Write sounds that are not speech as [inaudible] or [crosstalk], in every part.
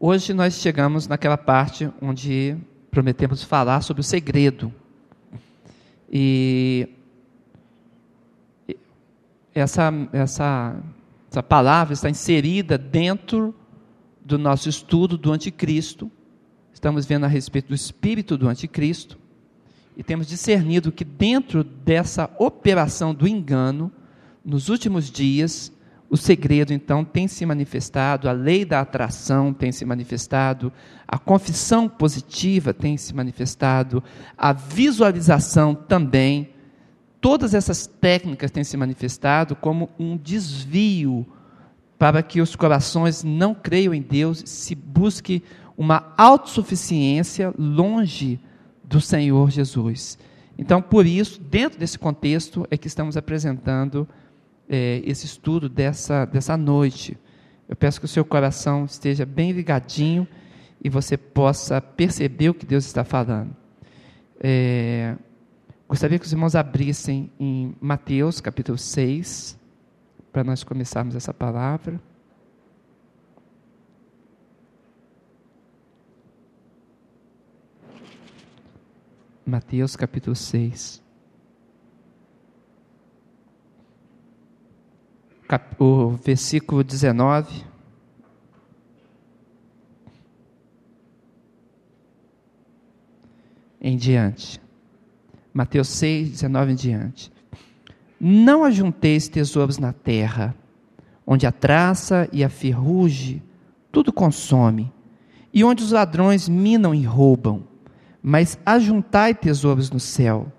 Hoje nós chegamos naquela parte onde prometemos falar sobre o segredo. E essa, essa, essa palavra está inserida dentro do nosso estudo do anticristo. Estamos vendo a respeito do espírito do anticristo. E temos discernido que dentro dessa operação do engano, nos últimos dias, o segredo então tem se manifestado, a lei da atração tem se manifestado, a confissão positiva tem se manifestado, a visualização também. Todas essas técnicas têm se manifestado como um desvio para que os corações não creiam em Deus, se busque uma autossuficiência longe do Senhor Jesus. Então, por isso, dentro desse contexto, é que estamos apresentando é, esse estudo dessa, dessa noite. Eu peço que o seu coração esteja bem ligadinho e você possa perceber o que Deus está falando. É, gostaria que os irmãos abrissem em Mateus capítulo 6, para nós começarmos essa palavra. Mateus capítulo 6. Cap, o versículo 19. Em diante. Mateus 6, 19 em diante. Não ajunteis tesouros na terra, onde a traça e a ferrugem tudo consome, e onde os ladrões minam e roubam mas ajuntai tesouros no céu,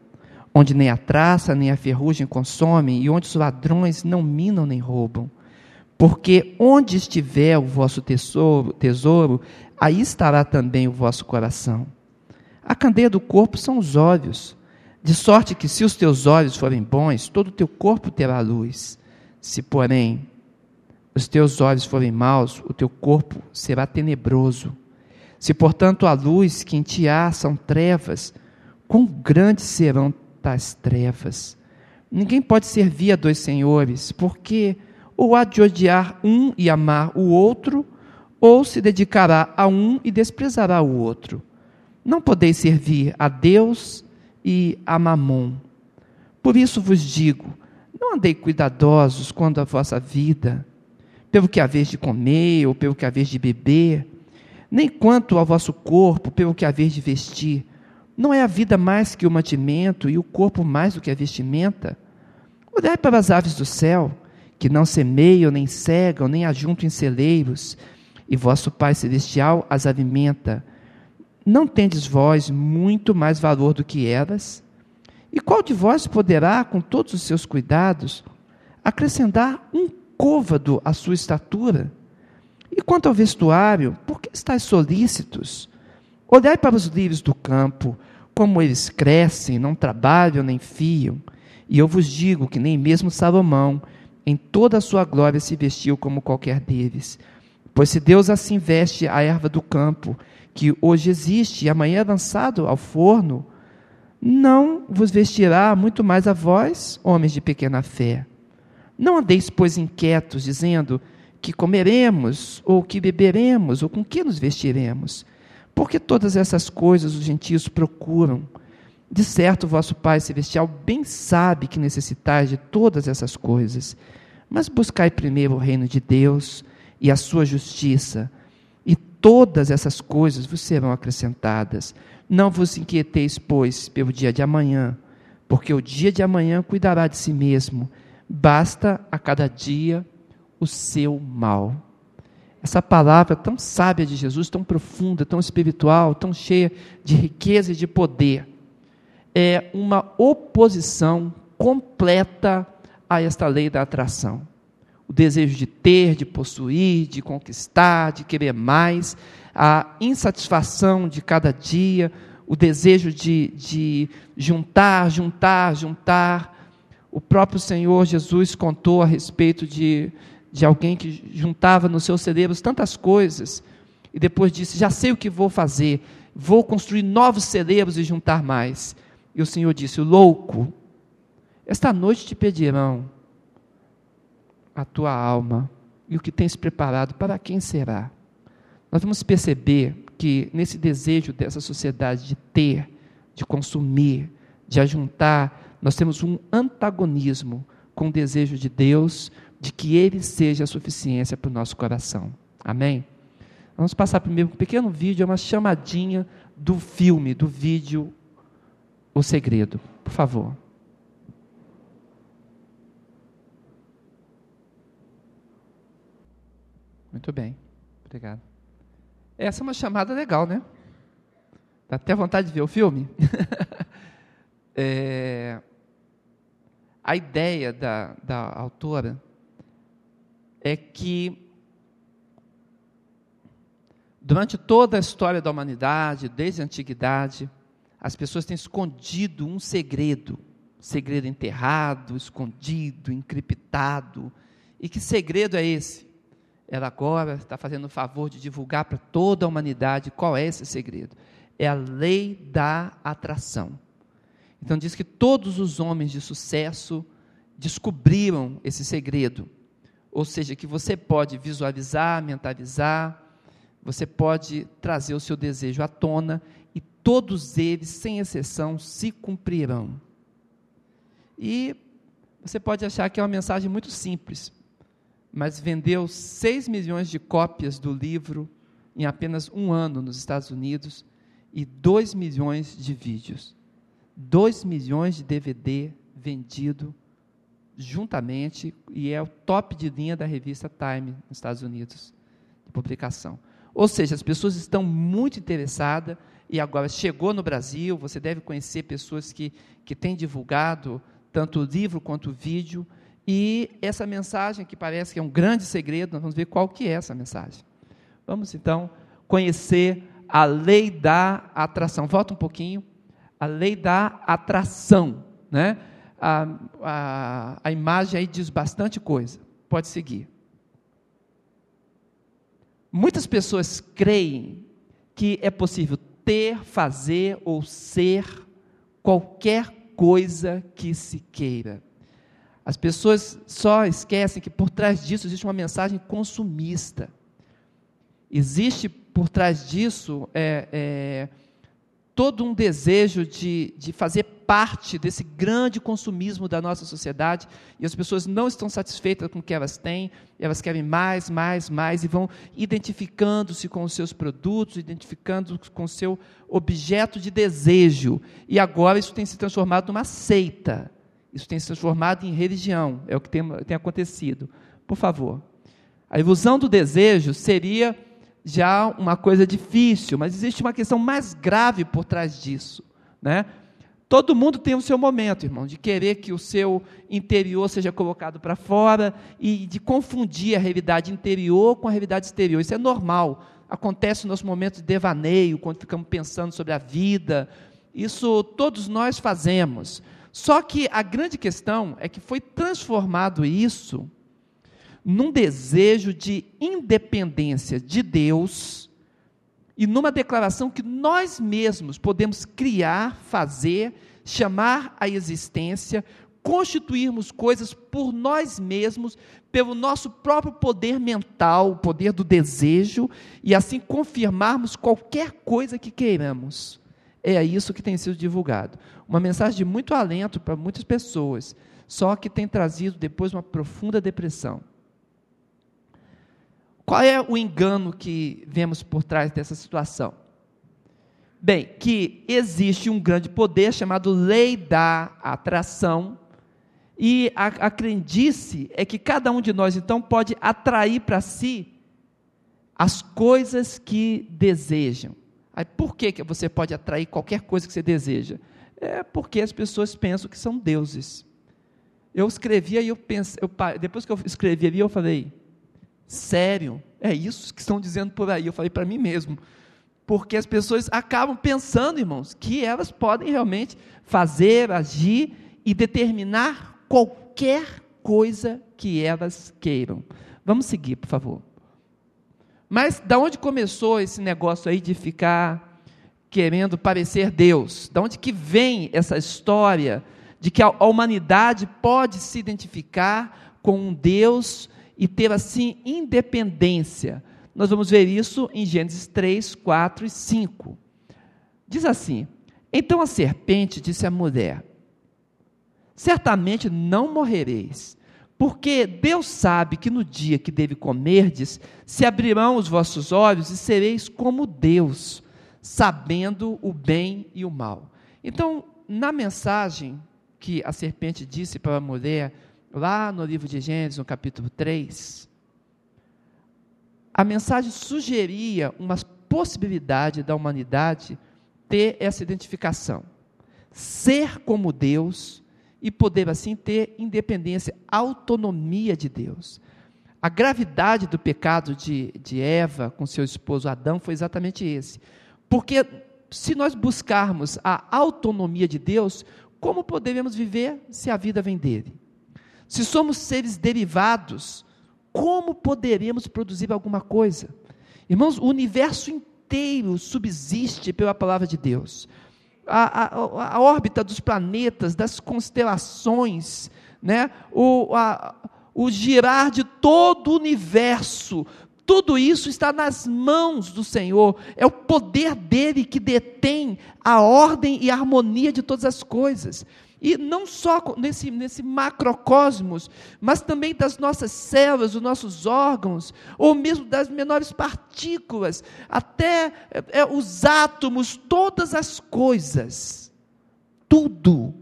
onde nem a traça nem a ferrugem consomem, e onde os ladrões não minam nem roubam. Porque onde estiver o vosso tesouro, tesouro, aí estará também o vosso coração. A candeia do corpo são os olhos, de sorte que se os teus olhos forem bons, todo o teu corpo terá luz. Se, porém, os teus olhos forem maus, o teu corpo será tenebroso. Se, portanto, a luz que em ti há são trevas, quão grandes serão tais trevas? Ninguém pode servir a dois senhores, porque ou há de odiar um e amar o outro, ou se dedicará a um e desprezará o outro. Não podeis servir a Deus e a Mamon. Por isso vos digo: não andei cuidadosos quando a vossa vida, pelo que haveis de comer ou pelo que haveis de beber, nem quanto ao vosso corpo, pelo que haver de vestir. Não é a vida mais que o mantimento e o corpo mais do que a vestimenta? Olhai para as aves do céu, que não semeiam, nem cegam, nem ajuntam em celeiros, e vosso Pai Celestial as alimenta. Não tendes vós muito mais valor do que elas? E qual de vós poderá, com todos os seus cuidados, acrescentar um côvado à sua estatura? E quanto ao vestuário, por que estáis solícitos? Olhai para os lírios do campo, como eles crescem, não trabalham nem fiam. E eu vos digo que nem mesmo Salomão, em toda a sua glória, se vestiu como qualquer deles. Pois se Deus assim veste a erva do campo, que hoje existe e amanhã é lançado ao forno, não vos vestirá muito mais a vós, homens de pequena fé. Não andeis, pois, inquietos, dizendo: que comeremos, ou que beberemos, ou com que nos vestiremos. Porque todas essas coisas os gentios procuram. De certo, vosso Pai Celestial bem sabe que necessitais de todas essas coisas. Mas buscai primeiro o reino de Deus e a sua justiça, e todas essas coisas vos serão acrescentadas. Não vos inquieteis, pois, pelo dia de amanhã, porque o dia de amanhã cuidará de si mesmo. Basta a cada dia o seu mal. Essa palavra tão sábia de Jesus, tão profunda, tão espiritual, tão cheia de riqueza e de poder, é uma oposição completa a esta lei da atração. O desejo de ter, de possuir, de conquistar, de querer mais, a insatisfação de cada dia, o desejo de, de juntar, juntar, juntar. O próprio Senhor Jesus contou a respeito de de alguém que juntava nos seus cerebros tantas coisas e depois disse: Já sei o que vou fazer, vou construir novos cerebros e juntar mais. E o Senhor disse: Louco, esta noite te pedirão a tua alma e o que tens preparado, para quem será? nós vamos perceber que nesse desejo dessa sociedade de ter, de consumir, de ajuntar, nós temos um antagonismo com o desejo de Deus de que Ele seja a suficiência para o nosso coração. Amém? Vamos passar primeiro um pequeno vídeo, é uma chamadinha do filme, do vídeo O Segredo. Por favor. Muito bem, obrigado. Essa é uma chamada legal, né? Dá até vontade de ver o filme. [laughs] é, a ideia da, da autora é que durante toda a história da humanidade, desde a antiguidade, as pessoas têm escondido um segredo, segredo enterrado, escondido, encriptado. E que segredo é esse? ela agora está fazendo o favor de divulgar para toda a humanidade qual é esse segredo. É a lei da atração. Então diz que todos os homens de sucesso descobriram esse segredo. Ou seja, que você pode visualizar, mentalizar, você pode trazer o seu desejo à tona e todos eles, sem exceção, se cumprirão. E você pode achar que é uma mensagem muito simples, mas vendeu 6 milhões de cópias do livro em apenas um ano nos Estados Unidos e 2 milhões de vídeos. 2 milhões de DVD vendido juntamente e é o top de linha da revista Time nos Estados Unidos de publicação. Ou seja, as pessoas estão muito interessadas e agora chegou no Brasil, você deve conhecer pessoas que, que têm divulgado tanto o livro quanto o vídeo, e essa mensagem, que parece que é um grande segredo, nós vamos ver qual que é essa mensagem. Vamos então conhecer a lei da atração. Volta um pouquinho. A lei da atração. Né? A, a, a imagem aí diz bastante coisa. Pode seguir. Muitas pessoas creem que é possível ter, fazer ou ser qualquer coisa que se queira. As pessoas só esquecem que por trás disso existe uma mensagem consumista. Existe por trás disso é, é, todo um desejo de, de fazer parte desse grande consumismo da nossa sociedade e as pessoas não estão satisfeitas com o que elas têm, elas querem mais, mais, mais e vão identificando-se com os seus produtos, identificando com o seu objeto de desejo. E agora isso tem se transformado numa seita. Isso tem se transformado em religião, é o que tem, tem acontecido. Por favor. A ilusão do desejo seria já uma coisa difícil, mas existe uma questão mais grave por trás disso. Né? Todo mundo tem o seu momento, irmão, de querer que o seu interior seja colocado para fora e de confundir a realidade interior com a realidade exterior. Isso é normal. Acontece nos momentos de devaneio, quando ficamos pensando sobre a vida. Isso todos nós fazemos. Só que a grande questão é que foi transformado isso num desejo de independência de Deus e numa declaração que nós mesmos podemos criar, fazer, chamar à existência, constituirmos coisas por nós mesmos, pelo nosso próprio poder mental, o poder do desejo, e assim confirmarmos qualquer coisa que queiramos. É isso que tem sido divulgado. Uma mensagem de muito alento para muitas pessoas, só que tem trazido depois uma profunda depressão. Qual é o engano que vemos por trás dessa situação? Bem, que existe um grande poder chamado lei da atração, e a, a crendice é que cada um de nós, então, pode atrair para si as coisas que desejam. Aí, por que, que você pode atrair qualquer coisa que você deseja? É porque as pessoas pensam que são deuses. Eu escrevia e eu pensei, eu, depois que eu escrevi ali, eu falei, sério? É isso que estão dizendo por aí? Eu falei para mim mesmo. Porque as pessoas acabam pensando, irmãos, que elas podem realmente fazer, agir e determinar qualquer coisa que elas queiram. Vamos seguir, por favor. Mas da onde começou esse negócio aí de ficar querendo parecer Deus? Da onde que vem essa história de que a humanidade pode se identificar com um Deus e ter assim independência? Nós vamos ver isso em Gênesis 3, 4 e 5. Diz assim: Então a serpente disse à mulher: Certamente não morrereis, porque Deus sabe que no dia que deve comerdes, se abrirão os vossos olhos e sereis como Deus, sabendo o bem e o mal. Então, na mensagem que a serpente disse para a mulher, lá no livro de Gênesis, no capítulo 3, a mensagem sugeria uma possibilidade da humanidade ter essa identificação. Ser como Deus e poder assim ter independência, autonomia de Deus. A gravidade do pecado de, de Eva com seu esposo Adão foi exatamente esse. Porque se nós buscarmos a autonomia de Deus, como poderemos viver se a vida vem dele? Se somos seres derivados, como poderemos produzir alguma coisa? Irmãos, o universo inteiro subsiste pela palavra de Deus a, a, a órbita dos planetas, das constelações, né? o, a, o girar de todo o universo, tudo isso está nas mãos do Senhor, é o poder dele que detém a ordem e a harmonia de todas as coisas. E não só nesse, nesse macrocosmos, mas também das nossas células, dos nossos órgãos, ou mesmo das menores partículas, até é, é, os átomos, todas as coisas. Tudo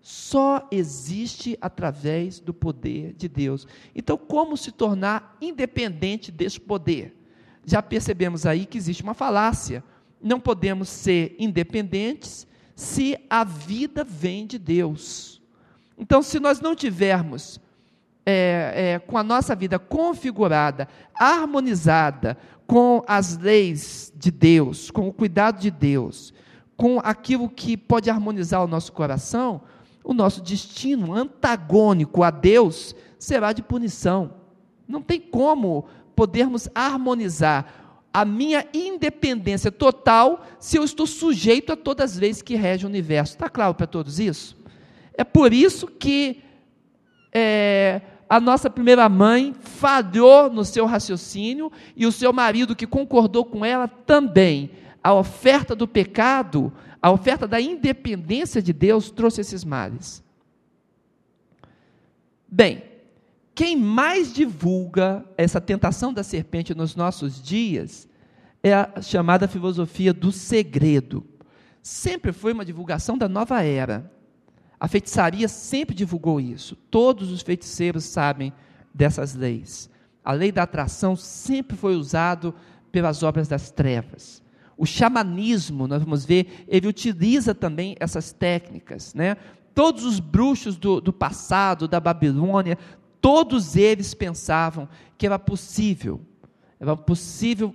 só existe através do poder de Deus. Então, como se tornar independente desse poder? Já percebemos aí que existe uma falácia. Não podemos ser independentes se a vida vem de Deus. Então, se nós não tivermos é, é, com a nossa vida configurada, harmonizada com as leis de Deus, com o cuidado de Deus, com aquilo que pode harmonizar o nosso coração, o nosso destino antagônico a Deus será de punição. Não tem como podermos harmonizar a minha independência total se eu estou sujeito a todas as leis que regem o universo. Está claro para todos isso? É por isso que é, a nossa primeira mãe falhou no seu raciocínio e o seu marido, que concordou com ela, também. A oferta do pecado, a oferta da independência de Deus trouxe esses males. Bem, quem mais divulga essa tentação da serpente nos nossos dias é a chamada filosofia do segredo. Sempre foi uma divulgação da nova era. A feitiçaria sempre divulgou isso. Todos os feiticeiros sabem dessas leis. A lei da atração sempre foi usado pelas obras das trevas. O xamanismo, nós vamos ver, ele utiliza também essas técnicas, né? Todos os bruxos do, do passado, da Babilônia, Todos eles pensavam que era possível, era possível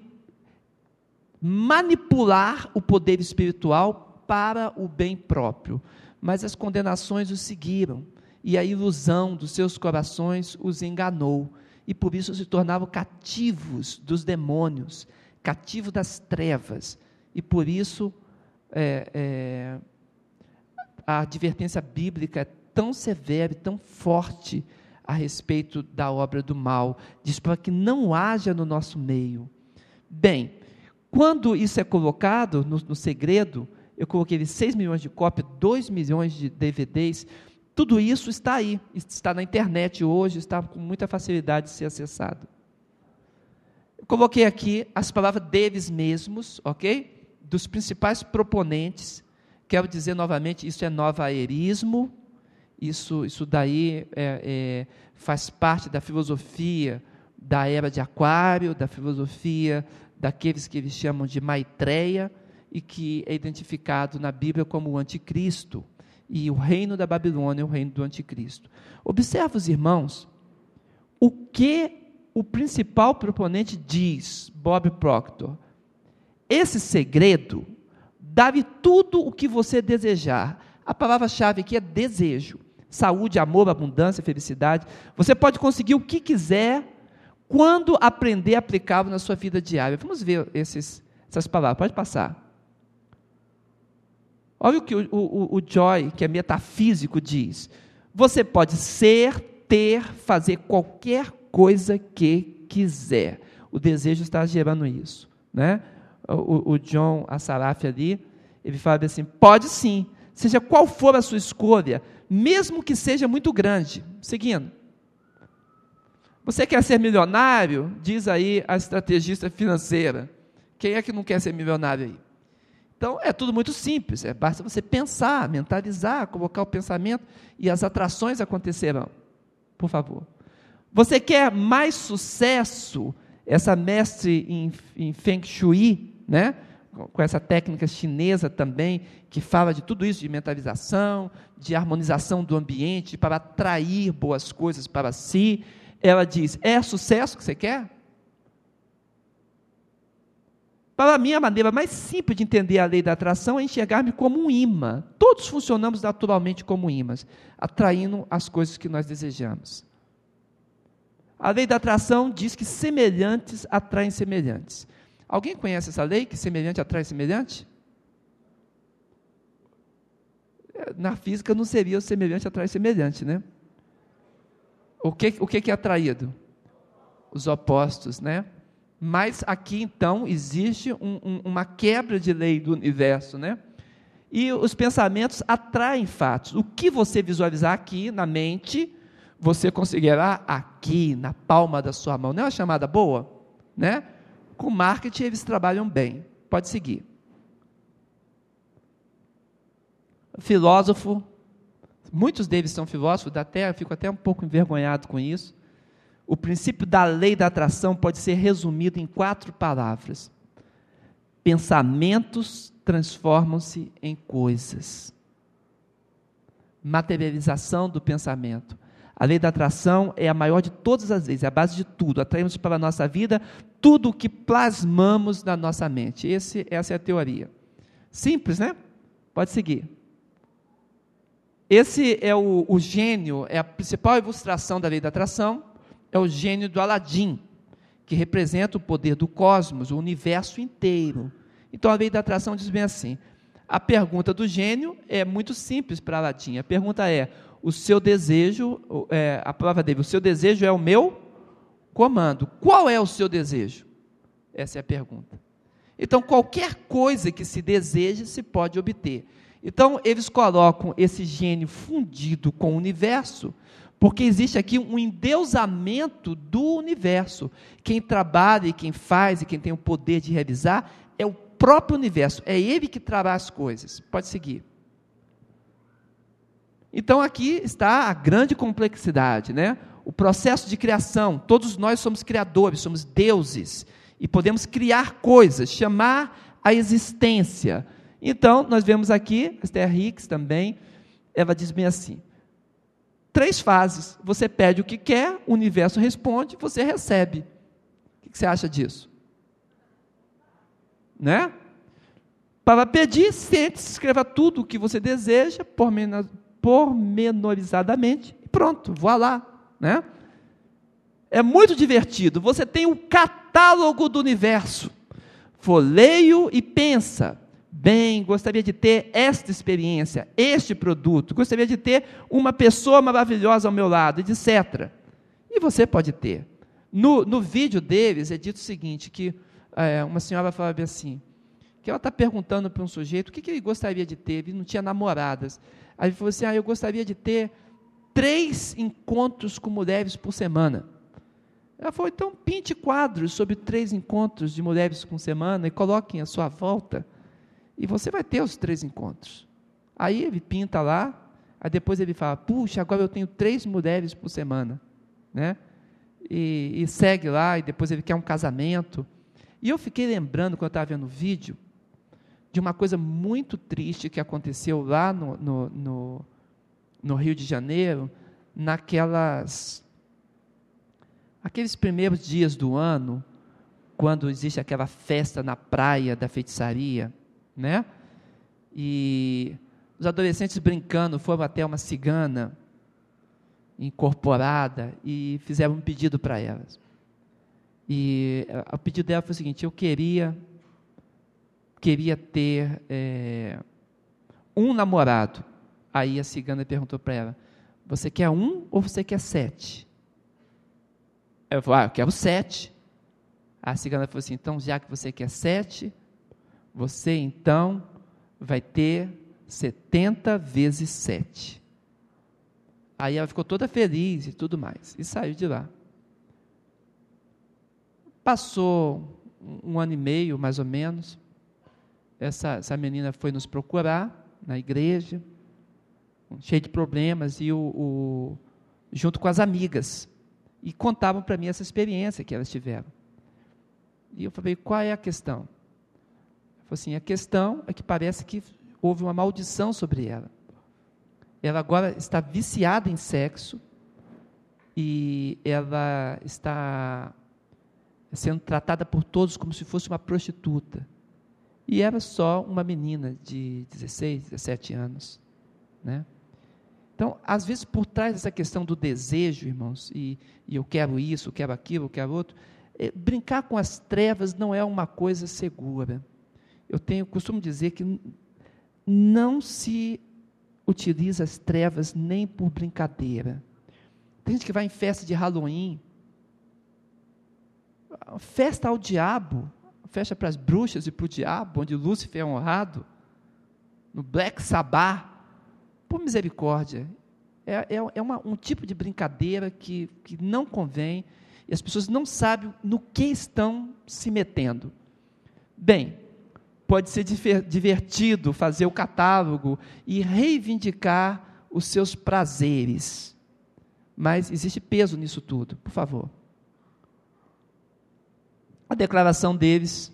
manipular o poder espiritual para o bem próprio. Mas as condenações os seguiram, e a ilusão dos seus corações os enganou, e por isso se tornavam cativos dos demônios, cativos das trevas, e por isso é, é, a advertência bíblica é tão severa e tão forte a respeito da obra do mal, diz para que não haja no nosso meio. Bem, quando isso é colocado no, no segredo, eu coloquei 6 milhões de cópias, 2 milhões de DVDs, tudo isso está aí, está na internet hoje, está com muita facilidade de ser acessado. Eu coloquei aqui as palavras deles mesmos, ok? Dos principais proponentes, quero dizer novamente, isso é nova-aerismo, isso, isso daí é, é, faz parte da filosofia da era de Aquário, da filosofia daqueles que eles chamam de Maitreya, e que é identificado na Bíblia como o anticristo. E o reino da Babilônia é o reino do anticristo. Observa os irmãos, o que o principal proponente diz, Bob Proctor. Esse segredo, dá-lhe tudo o que você desejar. A palavra-chave aqui é desejo saúde, amor, abundância, felicidade. Você pode conseguir o que quiser quando aprender a aplicá-lo na sua vida diária. Vamos ver esses, essas palavras. Pode passar. Olha o que o, o, o Joy, que é metafísico, diz. Você pode ser, ter, fazer qualquer coisa que quiser. o desejo está gerando isso. Né? O, o John Assaraf ali, ele fala assim: pode sim, seja qual for a sua escolha, mesmo que seja muito grande. Seguindo. Você quer ser milionário? Diz aí a estrategista financeira. Quem é que não quer ser milionário aí? Então, é tudo muito simples, é, basta você pensar, mentalizar, colocar o pensamento e as atrações acontecerão. Por favor. Você quer mais sucesso? Essa mestre em, em Feng Shui, né? Com essa técnica chinesa também, que fala de tudo isso, de mentalização, de harmonização do ambiente, para atrair boas coisas para si. Ela diz: é sucesso que você quer? Para mim, a maneira mais simples de entender a lei da atração é enxergar-me como um imã. Todos funcionamos naturalmente como imãs, atraindo as coisas que nós desejamos. A lei da atração diz que semelhantes atraem semelhantes. Alguém conhece essa lei, que semelhante atrai semelhante? Na física não seria o semelhante atrai semelhante, né? O que, o que é atraído? Os opostos, né? Mas aqui então existe um, um, uma quebra de lei do universo, né? E os pensamentos atraem fatos. O que você visualizar aqui na mente, você conseguirá aqui, na palma da sua mão. Não é uma chamada boa? Né? Com marketing eles trabalham bem. Pode seguir. Filósofo, muitos deles são filósofos, até, fico até um pouco envergonhado com isso. O princípio da lei da atração pode ser resumido em quatro palavras: pensamentos transformam-se em coisas. Materialização do pensamento. A lei da atração é a maior de todas as leis, é a base de tudo. Atraímos para a nossa vida tudo o que plasmamos na nossa mente. Esse, essa é a teoria. Simples, né? Pode seguir. Esse é o, o gênio, é a principal ilustração da lei da atração é o gênio do Aladim, que representa o poder do cosmos, o universo inteiro. Então a lei da atração diz bem assim: a pergunta do gênio é muito simples para Aladim. A pergunta é: o seu desejo, é, a prova dele, o seu desejo é o meu comando. Qual é o seu desejo? Essa é a pergunta. Então, qualquer coisa que se deseje se pode obter. Então, eles colocam esse gênio fundido com o universo porque existe aqui um endeusamento do universo. Quem trabalha e quem faz e quem tem o poder de realizar é o próprio universo. É ele que trabalha as coisas. Pode seguir. Então aqui está a grande complexidade, né? O processo de criação. Todos nós somos criadores, somos deuses e podemos criar coisas, chamar a existência. Então, nós vemos aqui, Esther Hicks também, ela diz bem assim: três fases. Você pede o que quer, o universo responde, você recebe. O que você acha disso? Né? Para pedir, sente-se, escreva tudo o que você deseja, pormenorizadamente, e pronto, vá lá. Né? É muito divertido. Você tem o catálogo do universo. Folheio e pensa bem, gostaria de ter esta experiência, este produto, gostaria de ter uma pessoa maravilhosa ao meu lado, etc. E você pode ter. No, no vídeo deles é dito o seguinte, que é, uma senhora falava assim, que ela está perguntando para um sujeito o que, que ele gostaria de ter, ele não tinha namoradas. Aí ele falou assim, ah, eu gostaria de ter três encontros com mulheres por semana. Ela falou, então pinte quadros sobre três encontros de mulheres por semana e coloquem à sua volta e você vai ter os três encontros. Aí ele pinta lá, aí depois ele fala: puxa, agora eu tenho três mulheres por semana. Né? E, e segue lá, e depois ele quer um casamento. E eu fiquei lembrando, quando eu estava vendo o vídeo, de uma coisa muito triste que aconteceu lá no, no, no, no Rio de Janeiro, naquelas. aqueles primeiros dias do ano, quando existe aquela festa na praia da feitiçaria né? E os adolescentes brincando foram até uma cigana incorporada e fizeram um pedido para elas. E eh, o pedido dela foi o seguinte: eu queria queria ter é, um namorado. Aí a cigana perguntou para ela: você quer um ou você quer sete? Eu falei: ah, eu quero sete. A cigana falou assim: então, já que você quer sete, você então vai ter 70 vezes sete. Aí ela ficou toda feliz e tudo mais, e saiu de lá. Passou um ano e meio, mais ou menos, essa, essa menina foi nos procurar na igreja, cheia de problemas, e o, o junto com as amigas, e contavam para mim essa experiência que elas tiveram. E eu falei, qual é a questão? Falei assim, a questão é que parece que houve uma maldição sobre ela. Ela agora está viciada em sexo e ela está sendo tratada por todos como se fosse uma prostituta. E era só uma menina de 16, 17 anos. Né? Então, às vezes, por trás dessa questão do desejo, irmãos, e, e eu quero isso, eu quero aquilo, eu quero outro, é, brincar com as trevas não é uma coisa segura. Eu tenho costumo dizer que não se utiliza as trevas nem por brincadeira. Tem gente que vai em festa de Halloween, festa ao diabo, festa para as bruxas e para o diabo, onde Lúcifer é honrado, no Black Sabbath, por misericórdia, é, é, é uma, um tipo de brincadeira que, que não convém, e as pessoas não sabem no que estão se metendo. Bem, pode ser divertido fazer o catálogo e reivindicar os seus prazeres, mas existe peso nisso tudo, por favor a declaração deles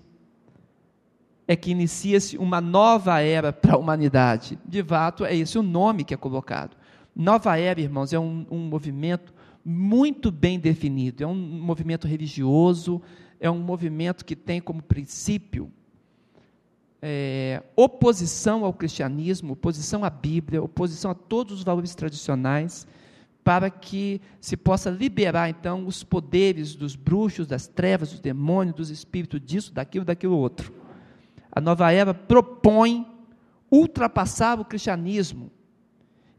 é que inicia-se uma nova era para a humanidade. De fato, é esse o nome que é colocado. Nova era, irmãos, é um, um movimento muito bem definido. É um movimento religioso, é um movimento que tem como princípio é, oposição ao cristianismo, oposição à Bíblia, oposição a todos os valores tradicionais para que se possa liberar então os poderes dos bruxos, das trevas, dos demônios, dos espíritos, disso, daquilo, daquilo outro. A nova era propõe ultrapassar o cristianismo.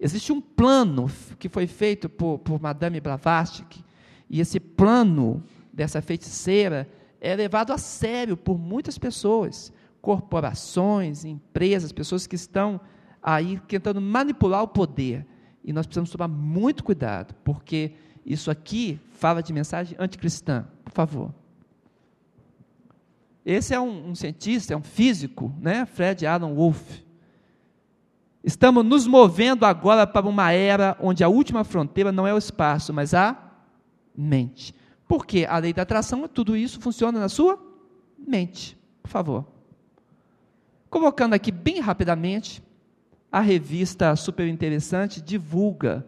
Existe um plano que foi feito por, por Madame Blavatsky, e esse plano dessa feiticeira é levado a sério por muitas pessoas, corporações, empresas, pessoas que estão aí tentando manipular o poder e nós precisamos tomar muito cuidado, porque isso aqui fala de mensagem anticristã, por favor. Esse é um, um cientista, é um físico, né? Fred Alan Wolf. Estamos nos movendo agora para uma era onde a última fronteira não é o espaço, mas a mente. Porque a lei da atração, tudo isso funciona na sua mente. Por favor. Colocando aqui bem rapidamente, a revista super interessante divulga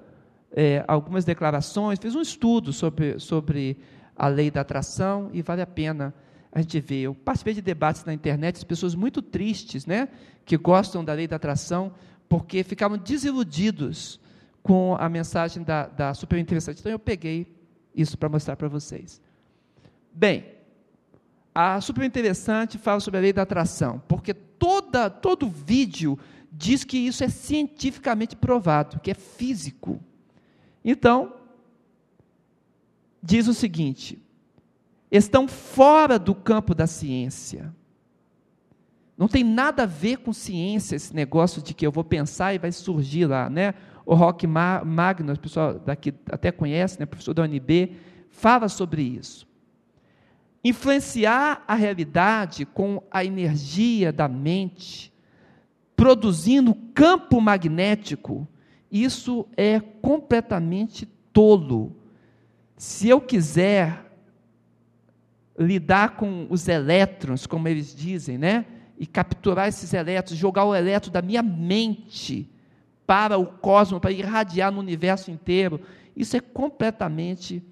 é, algumas declarações, fez um estudo sobre, sobre a lei da atração e vale a pena a gente ver. Eu participei de debates na internet, as pessoas muito tristes, né, que gostam da lei da atração, porque ficavam desiludidos com a mensagem da, da super interessante. Então eu peguei isso para mostrar para vocês. Bem, a super interessante fala sobre a lei da atração, porque toda, todo vídeo diz que isso é cientificamente provado, que é físico. Então, diz o seguinte: estão fora do campo da ciência. Não tem nada a ver com ciência esse negócio de que eu vou pensar e vai surgir lá, né? O Rock Magno, o pessoal daqui até conhece, né, professor da UNB, fala sobre isso. Influenciar a realidade com a energia da mente produzindo campo magnético, isso é completamente tolo. Se eu quiser lidar com os elétrons, como eles dizem, né? E capturar esses elétrons, jogar o elétron da minha mente para o cosmos, para irradiar no universo inteiro, isso é completamente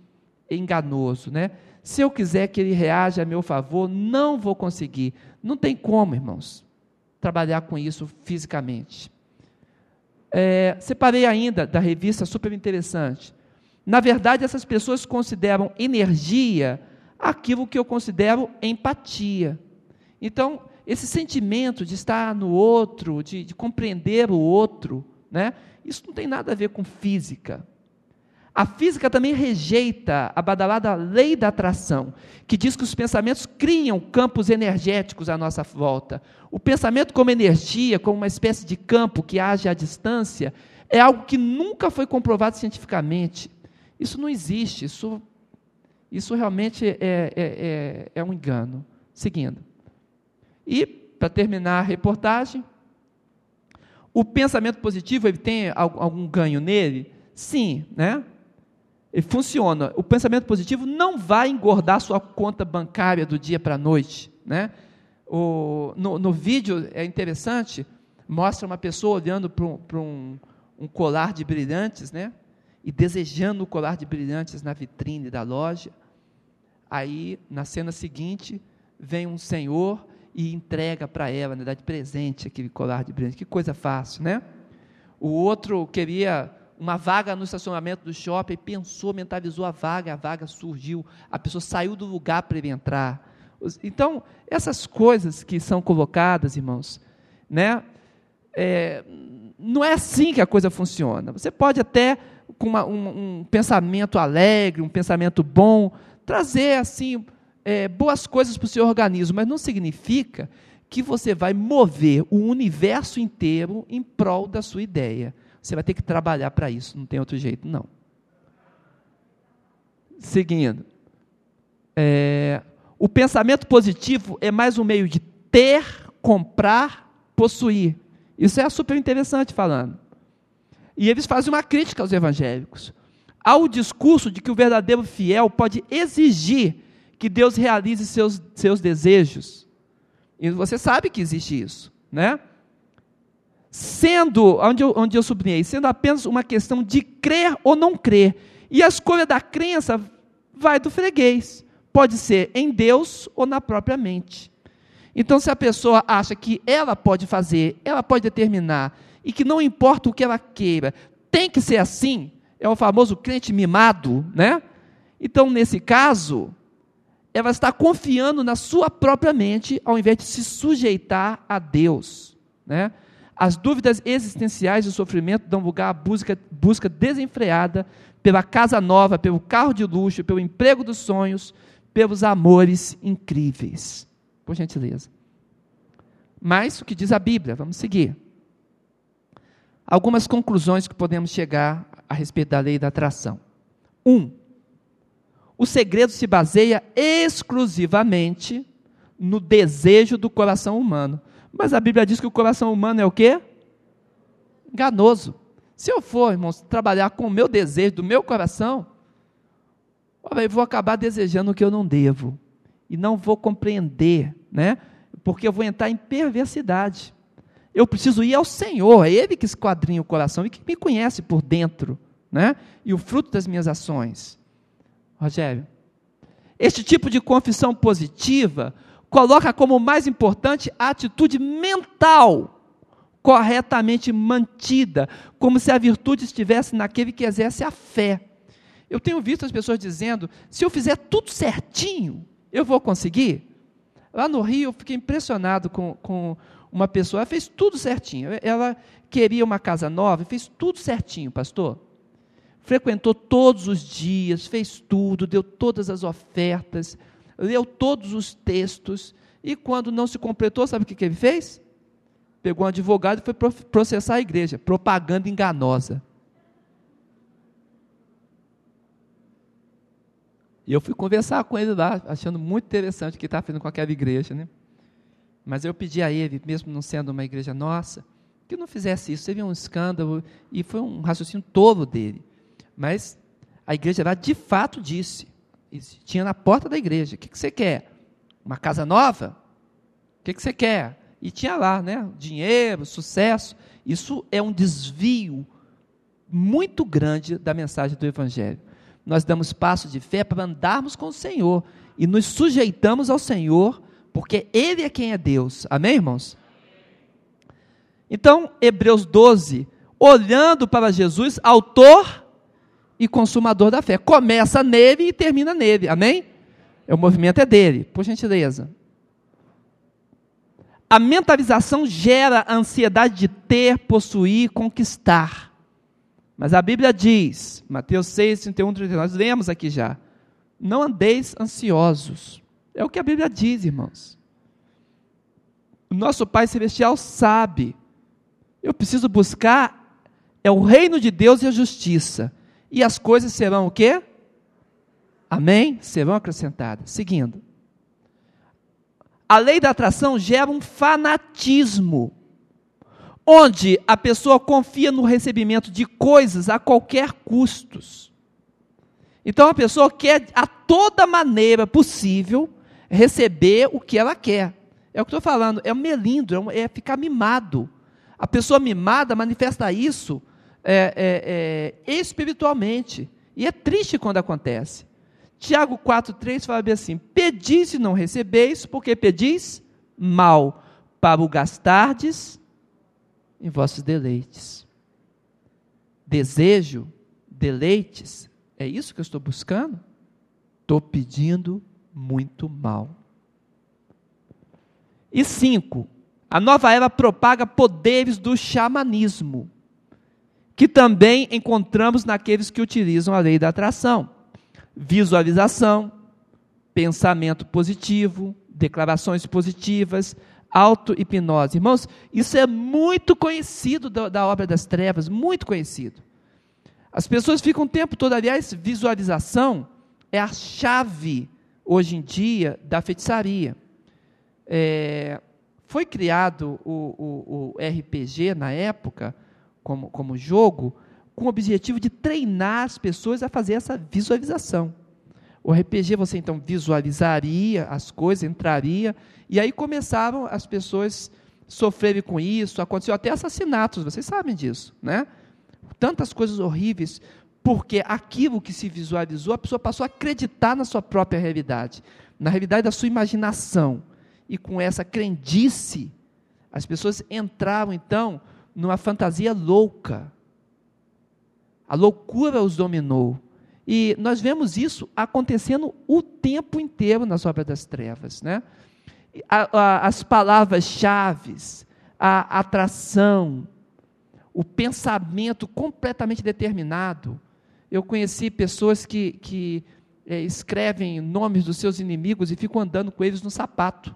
enganoso, né? Se eu quiser que ele reaja a meu favor, não vou conseguir. Não tem como, irmãos trabalhar com isso fisicamente. É, separei ainda da revista super interessante. Na verdade, essas pessoas consideram energia aquilo que eu considero empatia. Então, esse sentimento de estar no outro, de, de compreender o outro, né, isso não tem nada a ver com física. A física também rejeita a badalada lei da atração, que diz que os pensamentos criam campos energéticos à nossa volta. O pensamento como energia, como uma espécie de campo que age à distância, é algo que nunca foi comprovado cientificamente. Isso não existe, isso, isso realmente é, é, é, é um engano. Seguindo. E, para terminar a reportagem, o pensamento positivo ele tem algum ganho nele? Sim, né? Funciona. O pensamento positivo não vai engordar sua conta bancária do dia para a noite, né? O, no, no, vídeo é interessante, mostra uma pessoa olhando para um, um, colar de brilhantes, né? E desejando o colar de brilhantes na vitrine da loja. Aí, na cena seguinte, vem um senhor e entrega para ela, né, dá de presente aquele colar de brilhantes. Que coisa fácil, né? O outro queria uma vaga no estacionamento do shopping, pensou, mentalizou a vaga, a vaga surgiu, a pessoa saiu do lugar para ele entrar. Então, essas coisas que são colocadas, irmãos, né, é, não é assim que a coisa funciona. Você pode até, com uma, um, um, pensamento alegre, um pensamento bom, trazer assim é, boas coisas para o seu organismo, mas não significa que você vai mover o universo inteiro em prol da sua ideia. Você vai ter que trabalhar para isso, não tem outro jeito, não. Seguindo. É, o pensamento positivo é mais um meio de ter, comprar, possuir. Isso é super interessante falando. E eles fazem uma crítica aos evangélicos. Há o discurso de que o verdadeiro fiel pode exigir que Deus realize seus, seus desejos. E você sabe que existe isso, né? Sendo, onde eu, onde eu sublinhei, sendo apenas uma questão de crer ou não crer. E a escolha da crença vai do freguês. Pode ser em Deus ou na própria mente. Então, se a pessoa acha que ela pode fazer, ela pode determinar, e que não importa o que ela queira, tem que ser assim, é o famoso crente mimado, né? Então, nesse caso, ela está confiando na sua própria mente, ao invés de se sujeitar a Deus. Né? As dúvidas existenciais e o sofrimento dão lugar à busca, busca desenfreada pela casa nova, pelo carro de luxo, pelo emprego dos sonhos, pelos amores incríveis. Por gentileza. Mas o que diz a Bíblia? Vamos seguir. Algumas conclusões que podemos chegar a respeito da lei da atração. Um, o segredo se baseia exclusivamente no desejo do coração humano. Mas a Bíblia diz que o coração humano é o quê? Enganoso. Se eu for, irmãos, trabalhar com o meu desejo, do meu coração, eu vou acabar desejando o que eu não devo. E não vou compreender, né? Porque eu vou entrar em perversidade. Eu preciso ir ao Senhor, é Ele que esquadrinha o coração e que me conhece por dentro, né? E o fruto das minhas ações. Rogério, este tipo de confissão positiva coloca como mais importante a atitude mental corretamente mantida, como se a virtude estivesse naquele que exerce a fé. Eu tenho visto as pessoas dizendo: se eu fizer tudo certinho, eu vou conseguir. Lá no Rio, eu fiquei impressionado com, com uma pessoa, ela fez tudo certinho. Ela queria uma casa nova, fez tudo certinho, pastor frequentou todos os dias, fez tudo, deu todas as ofertas, leu todos os textos, e quando não se completou, sabe o que, ele fez? Pegou um advogado e foi processar a igreja, propaganda enganosa. E eu fui conversar com ele lá, achando muito interessante o que estava fazendo com aquela igreja, né? Mas eu pedi a ele, mesmo não sendo uma igreja nossa, que não fizesse isso. Teve um escândalo e foi um raciocínio tolo dele. Mas a igreja lá de fato disse, tinha na porta da igreja, o que, que você quer? Uma casa nova? O que, que você quer? E tinha lá, né? Dinheiro, sucesso. Isso é um desvio muito grande da mensagem do Evangelho. Nós damos passo de fé para andarmos com o Senhor e nos sujeitamos ao Senhor, porque Ele é quem é Deus. Amém, irmãos? Então, Hebreus 12, olhando para Jesus, autor e consumador da fé. Começa nele e termina nele. Amém? O movimento é dele, por gentileza. A mentalização gera a ansiedade de ter, possuir, conquistar. Mas a Bíblia diz, Mateus 6, 31, 39, nós lemos aqui já. Não andeis ansiosos. É o que a Bíblia diz, irmãos. O nosso Pai Celestial sabe. Eu preciso buscar é o reino de Deus e a justiça. E as coisas serão o quê? Amém? Serão acrescentadas. Seguindo. A lei da atração gera um fanatismo, onde a pessoa confia no recebimento de coisas a qualquer custos. Então a pessoa quer a toda maneira possível receber o que ela quer. É o que estou falando, é um melindro, é, é ficar mimado. A pessoa mimada manifesta isso é, é, é, espiritualmente. E é triste quando acontece. Tiago 4,3 fala bem assim: Pedis e não recebeis, porque pedis mal, para o gastardes em vossos deleites. Desejo, deleites, é isso que eu estou buscando? Estou pedindo muito mal. E cinco, a nova era propaga poderes do xamanismo, que também encontramos naqueles que utilizam a lei da atração visualização, pensamento positivo, declarações positivas, auto-hipnose. Irmãos, isso é muito conhecido da, da, obra das trevas, muito conhecido. As pessoas ficam o tempo todo, aliás, visualização é a chave, hoje em dia, da feitiçaria. É, foi criado o, o, o, RPG na época, como, como jogo, com o objetivo de treinar as pessoas a fazer essa visualização. O RPG você então visualizaria as coisas, entraria, e aí começaram as pessoas sofrerem com isso, aconteceu até assassinatos, vocês sabem disso, né? Tantas coisas horríveis, porque aquilo que se visualizou, a pessoa passou a acreditar na sua própria realidade, na realidade da sua imaginação. E com essa crendice, as pessoas entraram então numa fantasia louca, a loucura os dominou. E nós vemos isso acontecendo o tempo inteiro nas obras das trevas. Né? A, a, as palavras-chave, a atração, o pensamento completamente determinado. Eu conheci pessoas que, que é, escrevem nomes dos seus inimigos e ficam andando com eles no sapato.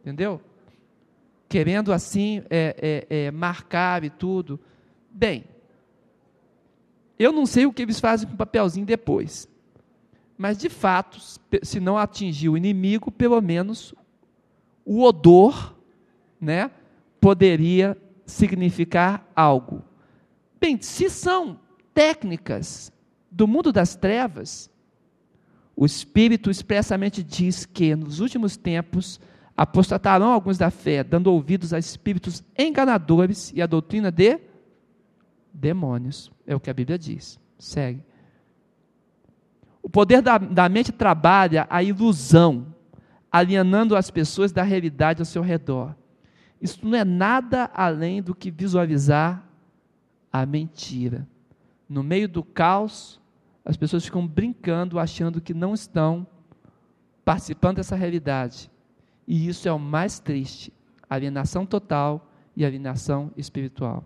Entendeu? Querendo assim é, é, marcar e tudo. Bem, eu não sei o que eles fazem com o papelzinho depois. Mas, de fato, se não atingir o inimigo, pelo menos o odor né, poderia significar algo. Bem, se são técnicas do mundo das trevas, o Espírito expressamente diz que nos últimos tempos apostatarão alguns da fé, dando ouvidos a espíritos enganadores e a doutrina de demônios. É o que a Bíblia diz. Segue. O poder da, da mente trabalha a ilusão, alienando as pessoas da realidade ao seu redor. Isso não é nada além do que visualizar a mentira. No meio do caos, as pessoas ficam brincando, achando que não estão participando dessa realidade. E isso é o mais triste: alienação total e alienação espiritual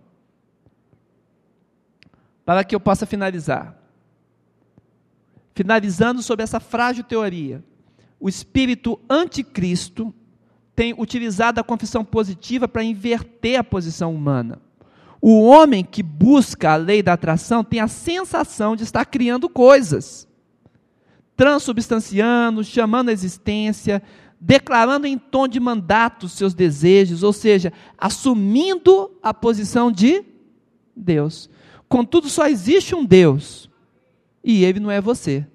para que eu possa finalizar. Finalizando sobre essa frágil teoria, o espírito anticristo tem utilizado a confissão positiva para inverter a posição humana. O homem que busca a lei da atração tem a sensação de estar criando coisas, transubstanciando, chamando a existência, declarando em tom de mandato seus desejos, ou seja, assumindo a posição de Deus. Contudo, só existe um Deus, e ele não é você.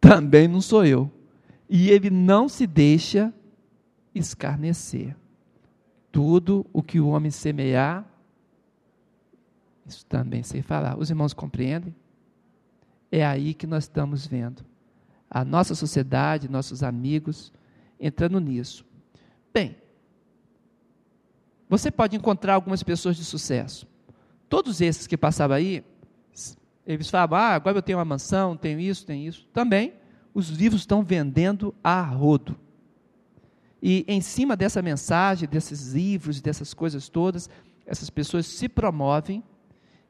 Também não sou eu. E ele não se deixa escarnecer. Tudo o que o homem semear, isso também sei falar. Os irmãos compreendem? É aí que nós estamos vendo a nossa sociedade, nossos amigos entrando nisso. Bem, você pode encontrar algumas pessoas de sucesso. Todos esses que passavam aí, eles falavam, ah, agora eu tenho uma mansão, tenho isso, tenho isso. Também, os livros estão vendendo a rodo. E em cima dessa mensagem, desses livros, dessas coisas todas, essas pessoas se promovem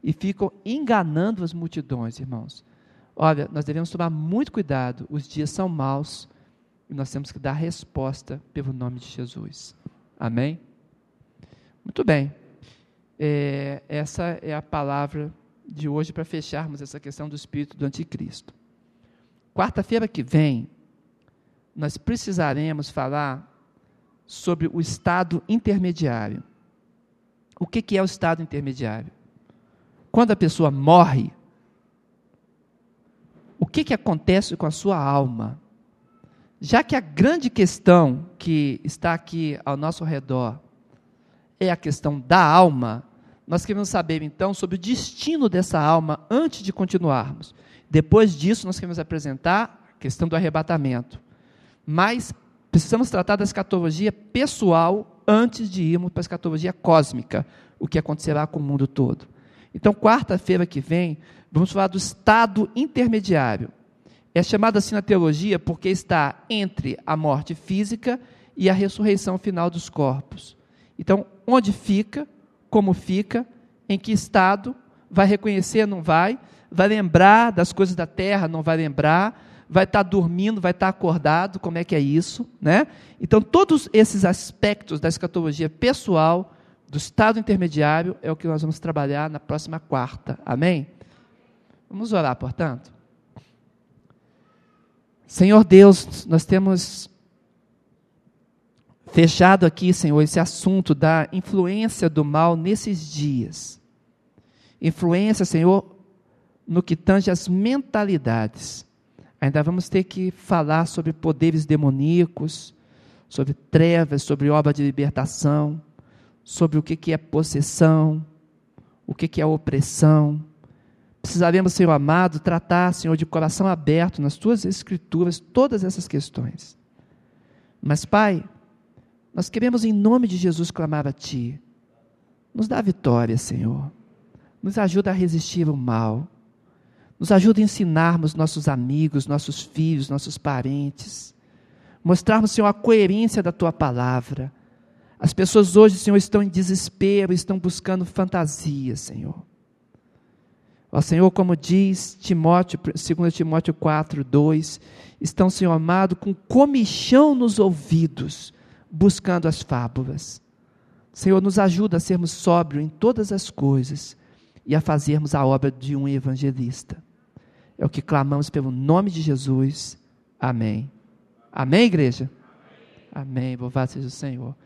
e ficam enganando as multidões, irmãos. Olha, nós devemos tomar muito cuidado, os dias são maus e nós temos que dar resposta pelo nome de Jesus. Amém? Muito bem. É, essa é a palavra de hoje para fecharmos essa questão do espírito do anticristo. Quarta-feira que vem, nós precisaremos falar sobre o estado intermediário. O que, que é o estado intermediário? Quando a pessoa morre, o que, que acontece com a sua alma? Já que a grande questão que está aqui ao nosso redor é a questão da alma, nós queremos saber então sobre o destino dessa alma antes de continuarmos. Depois disso, nós queremos apresentar a questão do arrebatamento. Mas precisamos tratar da escatologia pessoal antes de irmos para a escatologia cósmica, o que acontecerá com o mundo todo. Então, quarta-feira que vem, vamos falar do estado intermediário. É chamado assim na teologia porque está entre a morte física e a ressurreição final dos corpos. Então, onde fica, como fica, em que estado, vai reconhecer, não vai, vai lembrar das coisas da terra, não vai lembrar, vai estar tá dormindo, vai estar tá acordado, como é que é isso, né? Então, todos esses aspectos da escatologia pessoal, do estado intermediário, é o que nós vamos trabalhar na próxima quarta, amém? Vamos orar, portanto. Senhor Deus, nós temos fechado aqui, Senhor, esse assunto da influência do mal nesses dias. Influência, Senhor, no que tange as mentalidades. Ainda vamos ter que falar sobre poderes demoníacos, sobre trevas, sobre obra de libertação, sobre o que é possessão, o que é opressão. Precisaremos, Senhor amado, tratar, Senhor, de coração aberto nas tuas escrituras todas essas questões. Mas, Pai, nós queremos, em nome de Jesus, clamar a Ti. Nos dá vitória, Senhor. Nos ajuda a resistir ao mal. Nos ajuda a ensinarmos nossos amigos, nossos filhos, nossos parentes. Mostrarmos, Senhor, a coerência da tua palavra. As pessoas hoje, Senhor, estão em desespero, estão buscando fantasia, Senhor. Ó Senhor, como diz Timóteo, 2 Timóteo 4, 2, estão, Senhor amado, com comichão nos ouvidos, buscando as fábulas. Senhor, nos ajuda a sermos sóbrios em todas as coisas e a fazermos a obra de um evangelista. É o que clamamos pelo nome de Jesus. Amém. Amém, igreja? Amém. Louvado seja o Senhor.